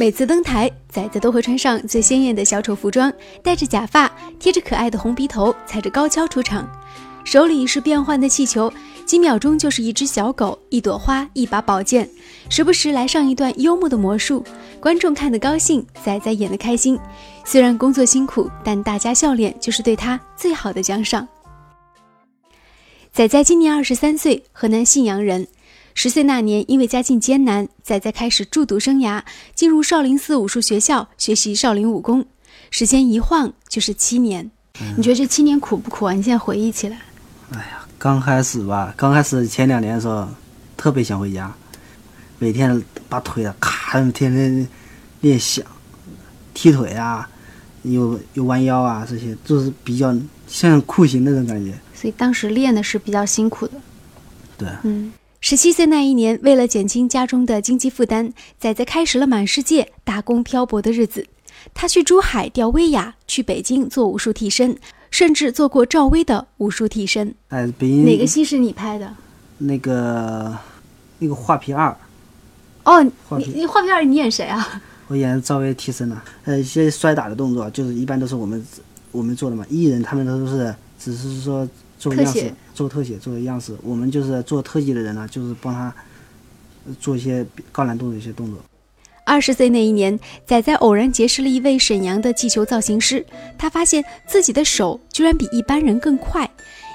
每次登台，仔仔都会穿上最鲜艳的小丑服装，戴着假发，贴着可爱的红鼻头，踩着高跷出场，手里是变换的气球，几秒钟就是一只小狗、一朵花、一把宝剑，时不时来上一段幽默的魔术，观众看得高兴，仔仔演得开心。虽然工作辛苦，但大家笑脸就是对他最好的奖赏。仔仔今年二十三岁，河南信阳人。十岁那年，因为家境艰难，仔仔开始住读生涯，进入少林寺武术学校学习少林武功。时间一晃就是七年。你觉得这七年苦不苦啊？你现在回忆起来，哎呀，刚开始吧，刚开始前两年的时候，特别想回家，每天把腿啊咔，天天练响，踢腿啊，又又弯腰啊，这些就是比较像酷刑那种感觉。所以当时练的是比较辛苦的。对，嗯。十七岁那一年，为了减轻家中的经济负担，仔仔开始了满世界打工漂泊的日子。他去珠海钓威亚，去北京做武术替身，甚至做过赵薇的武术替身。哎，北京哪个戏是你拍的？那个那个画皮二。哦，你你画皮二你演谁啊？我演赵薇替身的。呃，一些摔打的动作，就是一般都是我们我们做的嘛。艺人他们都是只是说。做样式，做特写，做样式。我们就是做特技的人呢，就是帮他做一些高难度的一些动作。二十岁那一年，仔仔偶然结识了一位沈阳的气球造型师，他发现自己的手居然比一般人更快。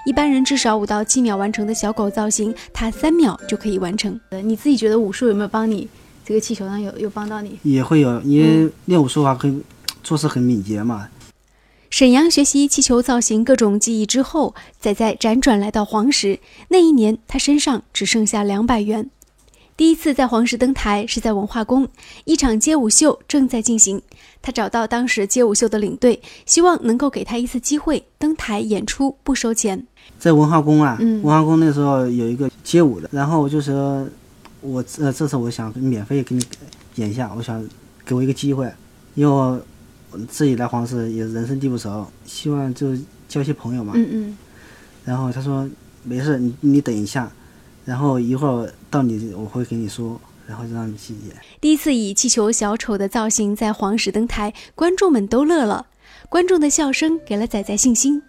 一般人至少五到七秒完成的小狗造型，他三秒就可以完成。你自己觉得武术有没有帮你这个气球上有有帮到你？也会有，因为练武术的话，很做事很敏捷嘛。沈阳学习气球造型各种技艺之后，仔仔辗转来到黄石。那一年，他身上只剩下两百元。第一次在黄石登台是在文化宫，一场街舞秀正在进行。他找到当时街舞秀的领队，希望能够给他一次机会登台演出，不收钱。在文化宫啊，文化宫那时候有一个街舞的，然后我就说，我呃这次我想免费给你演一下，我想给我一个机会，因为。自己来黄石也人生地不熟，希望就交些朋友嘛。嗯嗯。然后他说没事，你你等一下，然后一会儿到你我会给你说，然后就让你去演。第一次以气球小丑的造型在黄石登台，观众们都乐了，观众的笑声给了仔仔信心。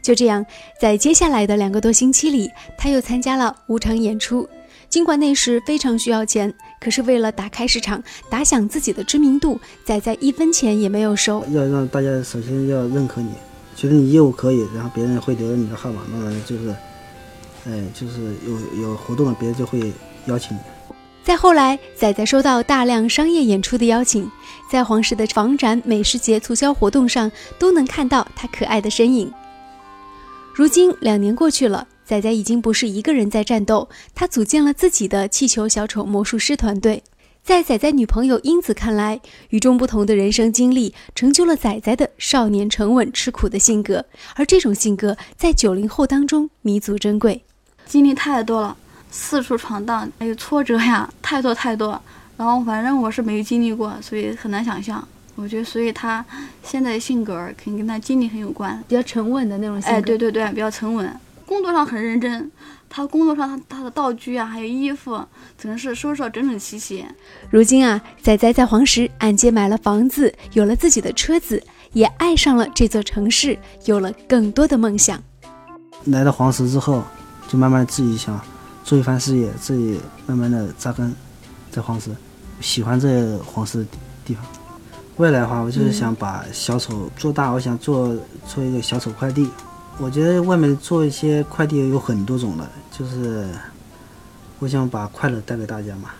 就这样，在接下来的两个多星期里，他又参加了五场演出。尽管那时非常需要钱，可是为了打开市场、打响自己的知名度，仔仔一分钱也没有收。要让大家首先要认可你，觉得你业务可以，然后别人会留着你的号码，慢慢就是，哎，就是有有活动了，别人就会邀请你。再后来，仔仔收到大量商业演出的邀请，在黄石的房展、美食节促销活动上都能看到他可爱的身影。如今两年过去了。仔仔已经不是一个人在战斗，他组建了自己的气球小丑魔术师团队。在仔仔女朋友英子看来，与众不同的人生经历成就了仔仔的少年沉稳吃苦的性格，而这种性格在九零后当中弥足珍贵。经历太多了，四处闯荡，还有挫折呀，太多太多。然后反正我是没经历过，所以很难想象。我觉得，所以他现在的性格肯定跟他经历很有关，比较沉稳的那种性格。哎，对对对，比较沉稳。工作上很认真，他工作上他他的道具啊，还有衣服，总是收拾整整齐齐。如今啊，仔仔在黄石按揭买了房子，有了自己的车子，也爱上了这座城市，有了更多的梦想。来到黄石之后，就慢慢自己想做一番事业，自己慢慢的扎根在黄石，喜欢这黄石地方。未来的话，我就是想把小丑做大，我想做做一个小丑快递。我觉得外面做一些快递有很多种的，就是我想把快乐带给大家嘛。